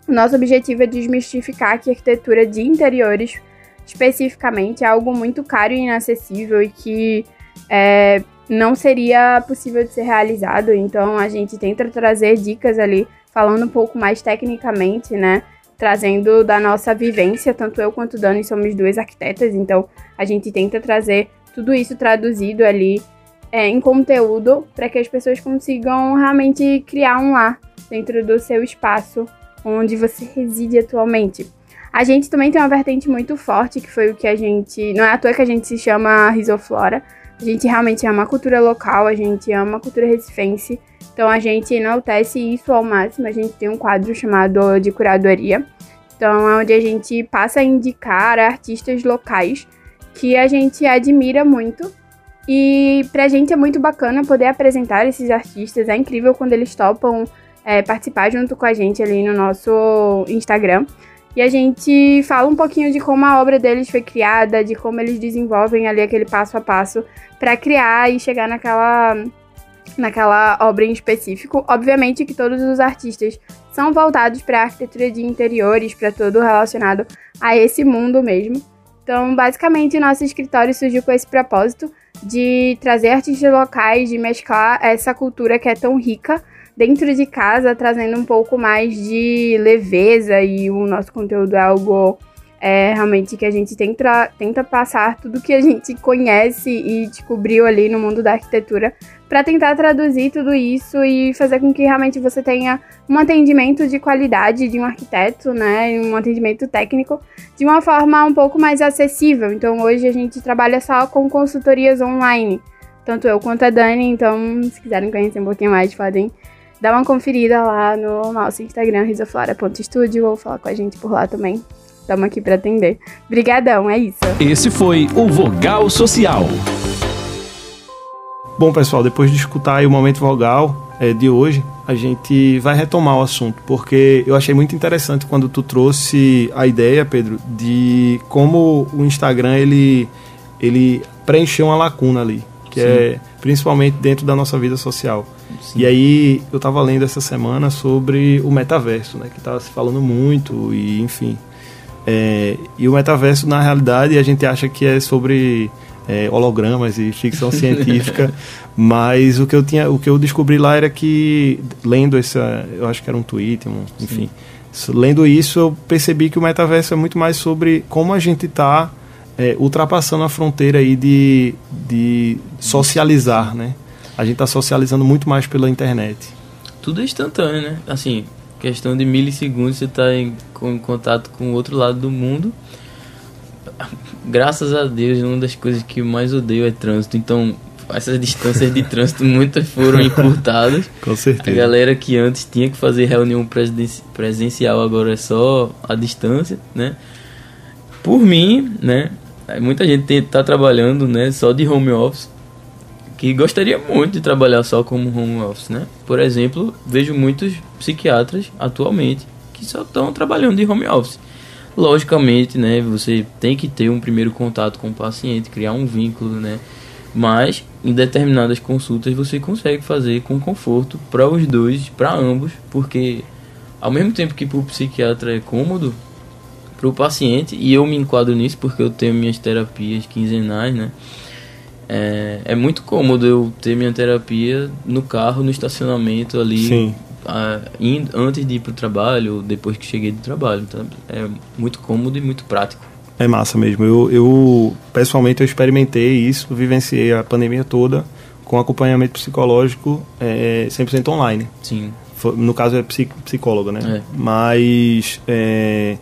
Speaker 7: Nosso objetivo é desmistificar que a arquitetura de interiores, especificamente, é algo muito caro e inacessível e que é, não seria possível de ser realizado. Então, a gente tenta trazer dicas ali, falando um pouco mais tecnicamente, né? Trazendo da nossa vivência, tanto eu quanto o Dani somos duas arquitetas, então a gente tenta trazer tudo isso traduzido ali é, em conteúdo para que as pessoas consigam realmente criar um lar dentro do seu espaço onde você reside atualmente. A gente também tem uma vertente muito forte, que foi o que a gente. Não é à toa que a gente se chama Risoflora. A gente realmente ama a cultura local, a gente ama a cultura recifense. Então a gente enaltece isso ao máximo. A gente tem um quadro chamado de curadoria. Então é onde a gente passa a indicar artistas locais que a gente admira muito e pra gente é muito bacana poder apresentar esses artistas. É incrível quando eles topam é, participar junto com a gente ali no nosso Instagram. E a gente fala um pouquinho de como a obra deles foi criada, de como eles desenvolvem ali aquele passo a passo para criar e chegar naquela naquela obra em específico. Obviamente que todos os artistas são voltados para a arquitetura de interiores, para tudo relacionado a esse mundo mesmo. Então, basicamente, nosso escritório surgiu com esse propósito de trazer artistas locais, de mesclar essa cultura que é tão rica dentro de casa, trazendo um pouco mais de leveza e o nosso conteúdo é algo é, realmente que a gente tenta, tenta passar tudo que a gente conhece e descobriu ali no mundo da arquitetura para tentar traduzir tudo isso e fazer com que realmente você tenha um atendimento de qualidade de um arquiteto, né, um atendimento técnico de uma forma um pouco mais acessível. Então hoje a gente trabalha só com consultorias online, tanto eu quanto a Dani. Então, se quiserem conhecer um pouquinho mais, podem dar uma conferida lá no nosso Instagram risoflora.studio ou falar com a gente por lá também. Estamos aqui para atender. Obrigadão, é isso.
Speaker 2: Esse foi o Vogal Social.
Speaker 4: Bom, pessoal, depois de escutar o momento vogal é, de hoje, a gente vai retomar o assunto, porque eu achei muito interessante quando tu trouxe a ideia, Pedro, de como o Instagram ele, ele preencheu uma lacuna ali, que Sim. é principalmente dentro da nossa vida social. Sim. E aí eu estava lendo essa semana sobre o metaverso, né, que estava se falando muito e enfim. É, e o metaverso na realidade a gente acha que é sobre é, hologramas e ficção científica, mas o que eu tinha, o que eu descobri lá era que lendo essa, eu acho que era um tweet, um, enfim, Sim. lendo isso eu percebi que o metaverso é muito mais sobre como a gente está é, ultrapassando a fronteira aí de, de socializar, né? A gente está socializando muito mais pela internet.
Speaker 5: Tudo é instantâneo, né? Assim, questão de milissegundos você está em, em contato com o outro lado do mundo graças a Deus, uma das coisas que mais odeio é trânsito. Então, essas distâncias de trânsito muitas foram encurtadas.
Speaker 4: Com
Speaker 5: A
Speaker 4: certeza.
Speaker 5: galera que antes tinha que fazer reunião presencial agora é só a distância, né? Por mim, né? Muita gente tem- tá trabalhando, né? Só de home office, que gostaria muito de trabalhar só como home office, né? Por exemplo, vejo muitos psiquiatras atualmente que só estão trabalhando de home office. Logicamente, né? Você tem que ter um primeiro contato com o paciente, criar um vínculo, né? Mas em determinadas consultas você consegue fazer com conforto para os dois, para ambos, porque ao mesmo tempo que para o psiquiatra é cômodo, para o paciente, e eu me enquadro nisso porque eu tenho minhas terapias quinzenais, né? É, é muito cômodo eu ter minha terapia no carro, no estacionamento ali, ah, indo- antes de ir para o trabalho ou depois que cheguei do trabalho. Então é muito cômodo e muito prático.
Speaker 4: É massa mesmo. Eu, eu, pessoalmente, eu experimentei isso, vivenciei a pandemia toda com acompanhamento psicológico é, 100% online.
Speaker 5: Sim,
Speaker 4: No caso é psi- psicóloga, né?
Speaker 5: É.
Speaker 4: Mas é,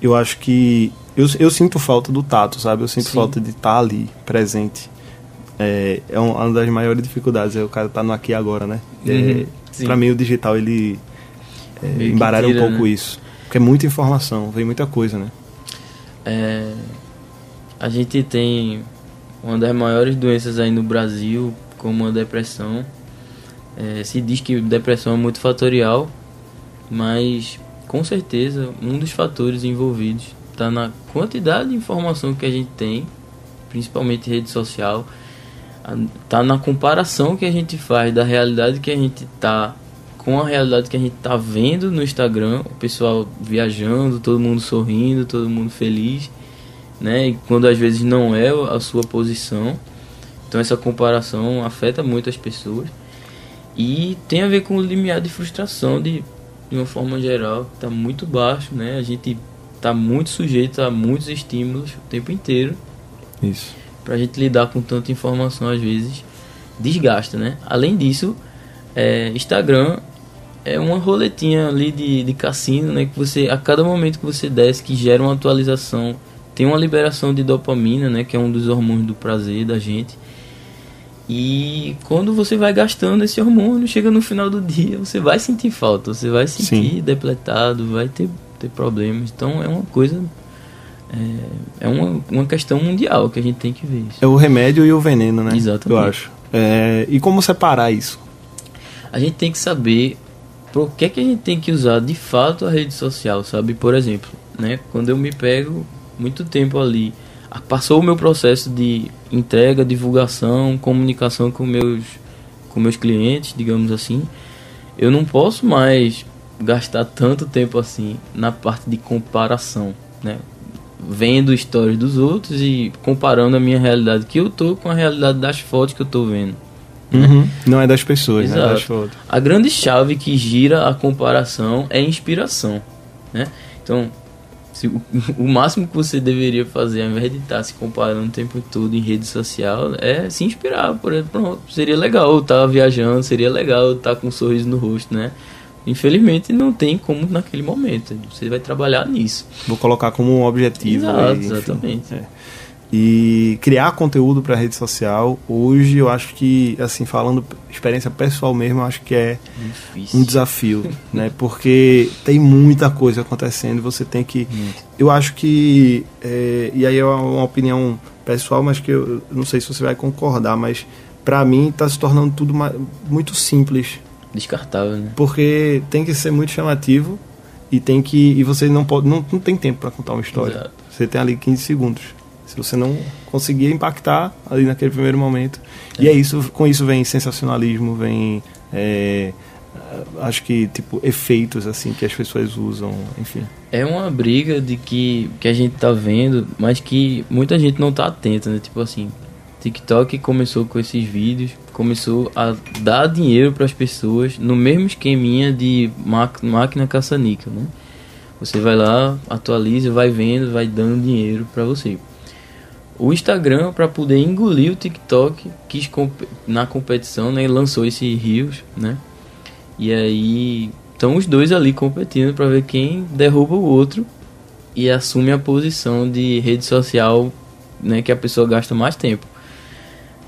Speaker 4: eu acho que eu, eu sinto falta do tato, sabe? Eu sinto
Speaker 5: Sim.
Speaker 4: falta de estar ali, presente. É, é um- uma das maiores dificuldades, é o cara estar no aqui e agora, né? É,
Speaker 5: Uhum,
Speaker 4: pra mim o digital ele é, embaralha um
Speaker 5: tira,
Speaker 4: pouco
Speaker 5: né?
Speaker 4: isso. Porque é muita informação, vem muita coisa, né?
Speaker 5: É, a gente tem uma das maiores doenças aí no Brasil, como a depressão. É, se diz que depressão é multifatorial, mas com certeza um dos fatores envolvidos está na quantidade de informação que a gente tem, principalmente rede social, está na comparação que a gente faz da realidade que a gente tá com a realidade que a gente tá vendo no Instagram, o pessoal viajando, todo mundo sorrindo, todo mundo feliz, né? E quando às vezes não é a sua posição. Então essa comparação afeta muito as pessoas. E tem a ver com o limiar de frustração de, de uma forma geral, que tá muito baixo, né? A gente tá muito sujeito a muitos estímulos o tempo inteiro
Speaker 4: Isso.
Speaker 5: pra gente lidar com tanta informação às vezes desgasta, né? Além disso, é, Instagram é uma roletinha ali de, de cassino, né? Que você, a cada momento que você desce, que gera uma atualização, tem uma liberação de dopamina, né? Que é um dos hormônios do prazer da gente. E quando você vai gastando esse hormônio, chega no final do dia, você vai sentir falta, você vai se sentir
Speaker 4: Sim.
Speaker 5: depletado, vai ter, ter problemas. Então é uma coisa. É, é uma, uma questão mundial que a gente tem que ver isso.
Speaker 4: É o remédio e o veneno, né?
Speaker 5: Exatamente.
Speaker 4: Eu acho. É, e como separar isso?
Speaker 5: a gente tem que saber por que, que a gente tem que usar de fato a rede social, sabe? Por exemplo, né? Quando eu me pego muito tempo ali, passou o meu processo de entrega, divulgação, comunicação com meus com meus clientes, digamos assim, eu não posso mais gastar tanto tempo assim na parte de comparação, né? Vendo histórias dos outros e comparando a minha realidade que eu tô com a realidade das fotos que eu tô vendo.
Speaker 4: Não é das pessoas, né?
Speaker 5: Exato.
Speaker 4: Das fotos.
Speaker 5: A grande chave que gira a comparação é a inspiração, né? Então, se o, o máximo que você deveria fazer, ao invés de estar se comparando o tempo todo em rede social, é se inspirar. Por exemplo, seria legal estar viajando, seria legal estar com um sorriso no rosto, né? Infelizmente não tem como naquele momento. Você vai trabalhar nisso.
Speaker 4: Vou colocar como um objetivo.
Speaker 5: Exato,
Speaker 4: aí,
Speaker 5: exatamente.
Speaker 4: É. E criar conteúdo para rede social, hoje eu acho que, assim, falando experiência pessoal mesmo, eu acho que é
Speaker 5: Difícil.
Speaker 4: um desafio, né? Porque tem muita coisa acontecendo, você tem que... Eu acho que, é, e aí é uma opinião pessoal, mas que eu não sei se você vai concordar, mas para mim está se tornando tudo muito simples,
Speaker 5: Descartável, né?
Speaker 4: porque tem que ser muito chamativo e tem que e você não pode não, não tem tempo para contar uma história.
Speaker 5: Exato.
Speaker 4: Você tem ali 15 segundos. Se você não conseguir impactar ali naquele primeiro momento. E é isso, com isso vem sensacionalismo, vem é, acho que tipo efeitos assim que as pessoas usam, enfim.
Speaker 5: É uma briga de que, que a gente tá vendo, mas que muita gente não tá atenta, né? Tipo assim, TikTok começou com esses vídeos, começou a dar dinheiro para as pessoas no mesmo esqueminha de máquina caça-níquel, né? Você vai lá, atualiza, vai vendo, vai dando dinheiro para você. O Instagram, para poder engolir o TikTok, quis comp- na competição, né? Lançou esse Rios, né? E aí estão os dois ali competindo para ver quem derruba o outro e assume a posição de rede social, né, que a pessoa gasta mais tempo.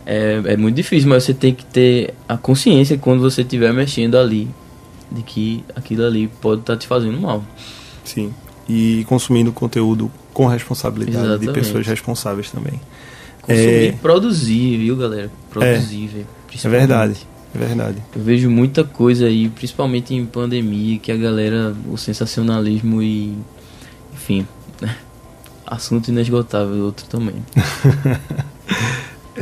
Speaker 5: é, é muito difícil, mas você tem que ter a consciência quando você estiver mexendo ali de que aquilo ali pode estar te fazendo mal.
Speaker 4: Sim. E consumindo conteúdo com responsabilidade de
Speaker 5: Exatamente.
Speaker 4: pessoas responsáveis também.
Speaker 5: Consumir
Speaker 4: É.
Speaker 5: produzir, viu, galera? Produzir, velho.
Speaker 4: É
Speaker 5: principalmente.
Speaker 4: verdade. É verdade.
Speaker 5: Eu vejo muita coisa aí, principalmente em pandemia, que a galera, o sensacionalismo e. Enfim. Assunto inesgotável, outro também.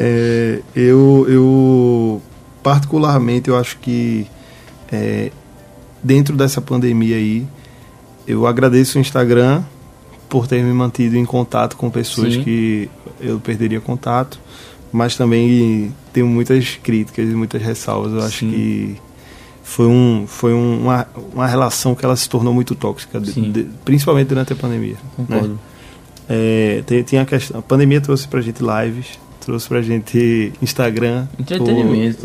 Speaker 4: É, eu, eu, particularmente, eu acho que é, dentro dessa pandemia aí, eu agradeço o Instagram por ter me mantido em contato com pessoas
Speaker 5: Sim.
Speaker 4: que eu perderia contato, mas também tenho muitas críticas e muitas ressalvas. Eu acho
Speaker 5: Sim.
Speaker 4: que foi, um, foi um- uma, uma relação que ela se tornou muito tóxica, de- de- principalmente durante a pandemia.
Speaker 5: Concordo.
Speaker 4: É, tem, tem a questão. A pandemia trouxe pra gente lives, trouxe pra gente Instagram, o,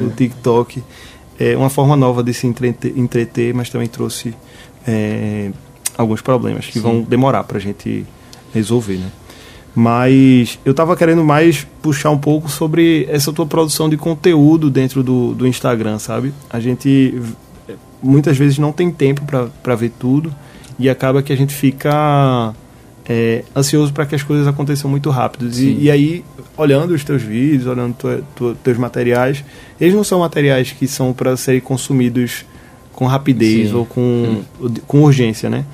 Speaker 4: o
Speaker 5: né?
Speaker 4: TikTok. É uma forma nova de se entreter, entreter mas também trouxe é, alguns problemas que
Speaker 5: Sim.
Speaker 4: vão demorar pra gente resolver, né? Mas eu tava querendo mais puxar um pouco sobre essa tua produção de conteúdo dentro do, do Instagram, sabe? A gente muitas vezes não tem tempo pra ver tudo e acaba que a gente fica é, ansioso para que as coisas aconteçam muito rápido. E, e aí, olhando os teus vídeos, olhando tua, tua, teus materiais, eles não são materiais que são para serem consumidos com rapidez
Speaker 5: Sim.
Speaker 4: ou com, com urgência, né?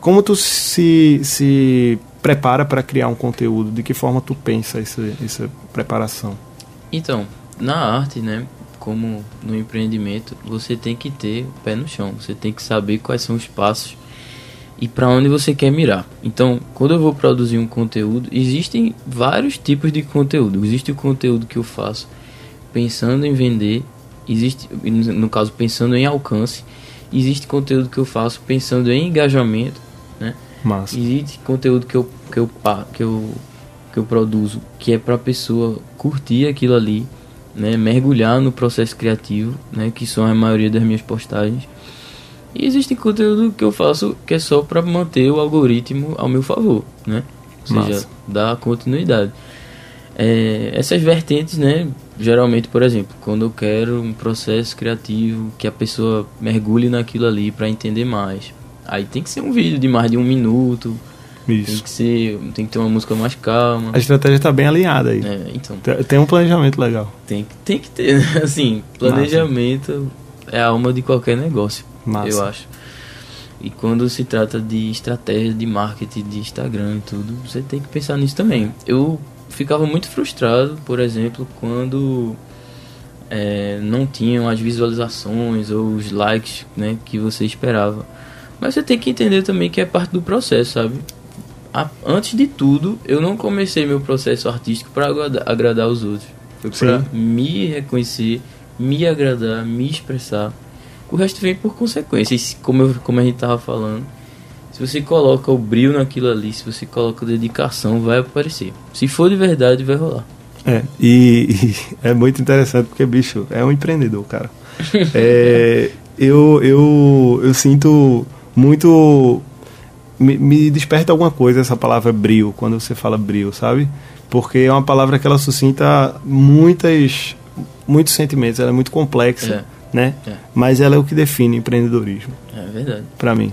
Speaker 4: Como tu se, se prepara para criar um conteúdo? De que forma tu pensa essa, essa preparação?
Speaker 5: Então, na arte, né? Como no empreendimento, você tem que ter o pé no chão. Você tem que saber quais são os passos e para onde você quer mirar. Então, quando eu vou produzir um conteúdo, existem vários tipos de conteúdo. Existe o conteúdo que eu faço pensando em vender, existe, no caso, pensando em alcance. Existe conteúdo que eu faço pensando em engajamento, né?
Speaker 4: Massa.
Speaker 5: Existe conteúdo que eu, que eu, que eu, que eu produzo que é pra pessoa curtir aquilo ali, né? Mergulhar no processo criativo, né? Que são a maioria das minhas postagens. E existe conteúdo que eu faço que é só pra manter o algoritmo ao meu favor, né? Ou seja,
Speaker 4: Massa.
Speaker 5: dar continuidade. É, essas vertentes, né? Geralmente, por exemplo, quando eu quero um processo criativo que a pessoa mergulhe naquilo ali pra entender mais. Aí tem que ser um vídeo de mais de um minuto, tem
Speaker 4: Isso.
Speaker 5: que ser, tem que ter uma música mais calma.
Speaker 4: A estratégia está bem alinhada aí.
Speaker 5: É, então,
Speaker 4: Tem- Tem um planejamento legal.
Speaker 5: tem, que- tem que ter, né? assim, planejamento é a alma de qualquer negócio,
Speaker 4: Massa.
Speaker 5: eu acho. E quando se trata de estratégia de marketing, de Instagram e tudo, você tem que pensar nisso também. Eu ficava muito frustrado, por exemplo, quando é, não tinham as visualizações ou os likes né, que você esperava. Mas você tem que entender também que é parte do processo, sabe? A- antes de tudo, eu não comecei meu processo artístico para agradar, agradar os outros. Foi para me reconhecer, me agradar, me expressar. O resto vem por consequência. Se- como, eu- como a gente tava falando, se você coloca o brilho naquilo ali, se você coloca dedicação, vai aparecer. Se for de verdade, vai rolar.
Speaker 4: É, e, e é muito interessante porque, bicho, é um empreendedor, cara. É, eu, eu, eu sinto muito. Me, me desperta alguma coisa essa palavra brilho, quando você fala brilho, sabe? Porque é uma palavra que ela suscita muitas, muitos sentimentos, ela é muito complexa, né?
Speaker 5: É.
Speaker 4: Mas ela é o que define empreendedorismo
Speaker 5: É verdade.
Speaker 4: para mim.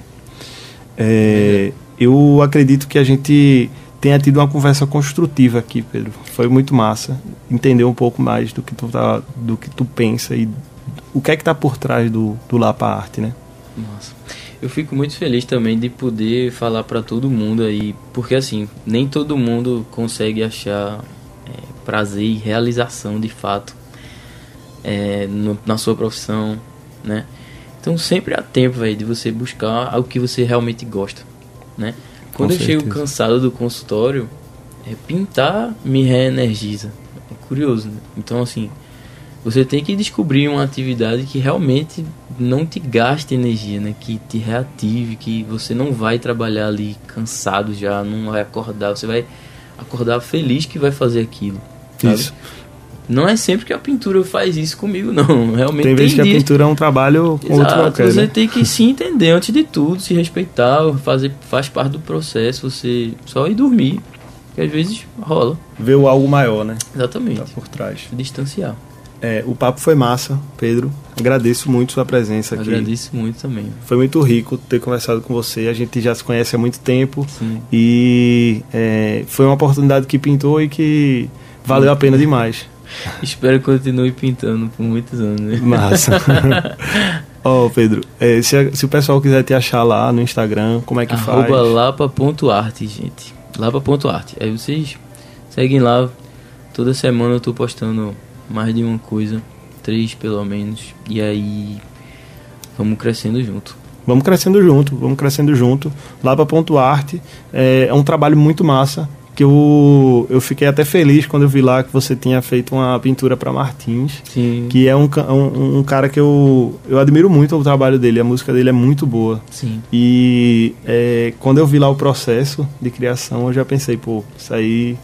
Speaker 4: É, eu acredito que a gente tenha tido uma conversa construtiva aqui, Pedro. Foi muito massa entender um pouco mais do que tu tá, do que tu pensa e o que é que tá por trás do, do Lapa Arte, né?
Speaker 5: Nossa. Eu fico muito feliz também de poder falar pra todo mundo aí, porque assim, nem todo mundo consegue achar é, prazer e realização de fato é, no- na sua profissão, né? Então sempre há tempo, velho, de você buscar o que você realmente gosta, né? Quando eu chego
Speaker 4: certeza.
Speaker 5: cansado do consultório, é, pintar me reenergiza. É curioso, né? Então assim, você tem que descobrir uma atividade que realmente não te gaste energia, né? Que te reative, que você não vai trabalhar ali cansado já, não vai acordar, você vai acordar feliz que vai fazer aquilo. sabe?
Speaker 4: Isso.
Speaker 5: Não é sempre que a pintura faz isso comigo, não. Realmente
Speaker 4: Tem vezes que a pintura é um trabalho com outro
Speaker 5: Exato,
Speaker 4: qualquer,
Speaker 5: você
Speaker 4: né?
Speaker 5: tem que se entender antes de tudo, se respeitar, fazer faz parte do processo, você só ir dormir que às vezes rola.
Speaker 4: Ver o algo maior, né?
Speaker 5: Exatamente.
Speaker 4: Tá por trás.
Speaker 5: Distanciar.
Speaker 4: É, o papo foi massa, Pedro. Agradeço muito sua presença aqui.
Speaker 5: Agradeço muito também.
Speaker 4: Foi muito rico ter conversado com você. A gente já se conhece há muito tempo.
Speaker 5: Sim.
Speaker 4: E é, foi uma oportunidade que pintou e que valeu a pena demais.
Speaker 5: Espero que continue pintando por muitos anos, né?
Speaker 4: Massa. Ó, Pedro, é, se, se o pessoal quiser te achar lá no Instagram, como é que
Speaker 5: Arroba
Speaker 4: faz?
Speaker 5: lapa.arte, gente. Lapa.arte. Aí vocês seguem lá. Toda semana eu tô postando mais de uma coisa. Três pelo menos. E aí vamos crescendo junto.
Speaker 4: Vamos crescendo junto, vamos crescendo junto. Lá para Ponto Arte é, é um trabalho muito massa. Que eu, eu fiquei até feliz quando eu vi lá que você tinha feito uma pintura para Martins.
Speaker 5: Sim.
Speaker 4: Que é um, um, um cara que eu, eu admiro muito o trabalho dele. A música dele é muito boa.
Speaker 5: Sim.
Speaker 4: E é, quando eu vi lá o processo de criação, eu já pensei, pô, isso aí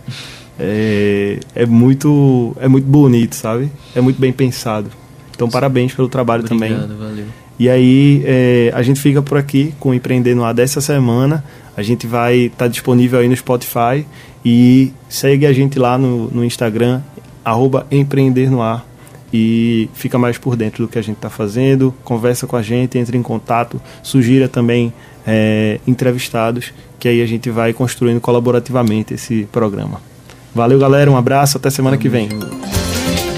Speaker 4: é, é muito é muito bonito, sabe? É muito bem pensado. Então, parabéns pelo trabalho também.
Speaker 5: Obrigado, valeu.
Speaker 4: E aí, é, a gente fica por aqui com o Empreender no Ar dessa semana. A gente vai estar disponível aí no Spotify. E segue a gente lá no, no Instagram, arroba Empreender no Ar. E fica mais por dentro do que a gente está fazendo. Conversa com a gente, entre em contato. Sugira também é, entrevistados, que aí a gente vai construindo colaborativamente esse programa. Valeu, galera. Um abraço. Até semana que vem.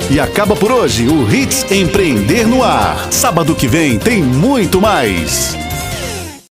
Speaker 2: E acaba por hoje o Hits Empreender no Ar. Sábado que vem tem muito mais.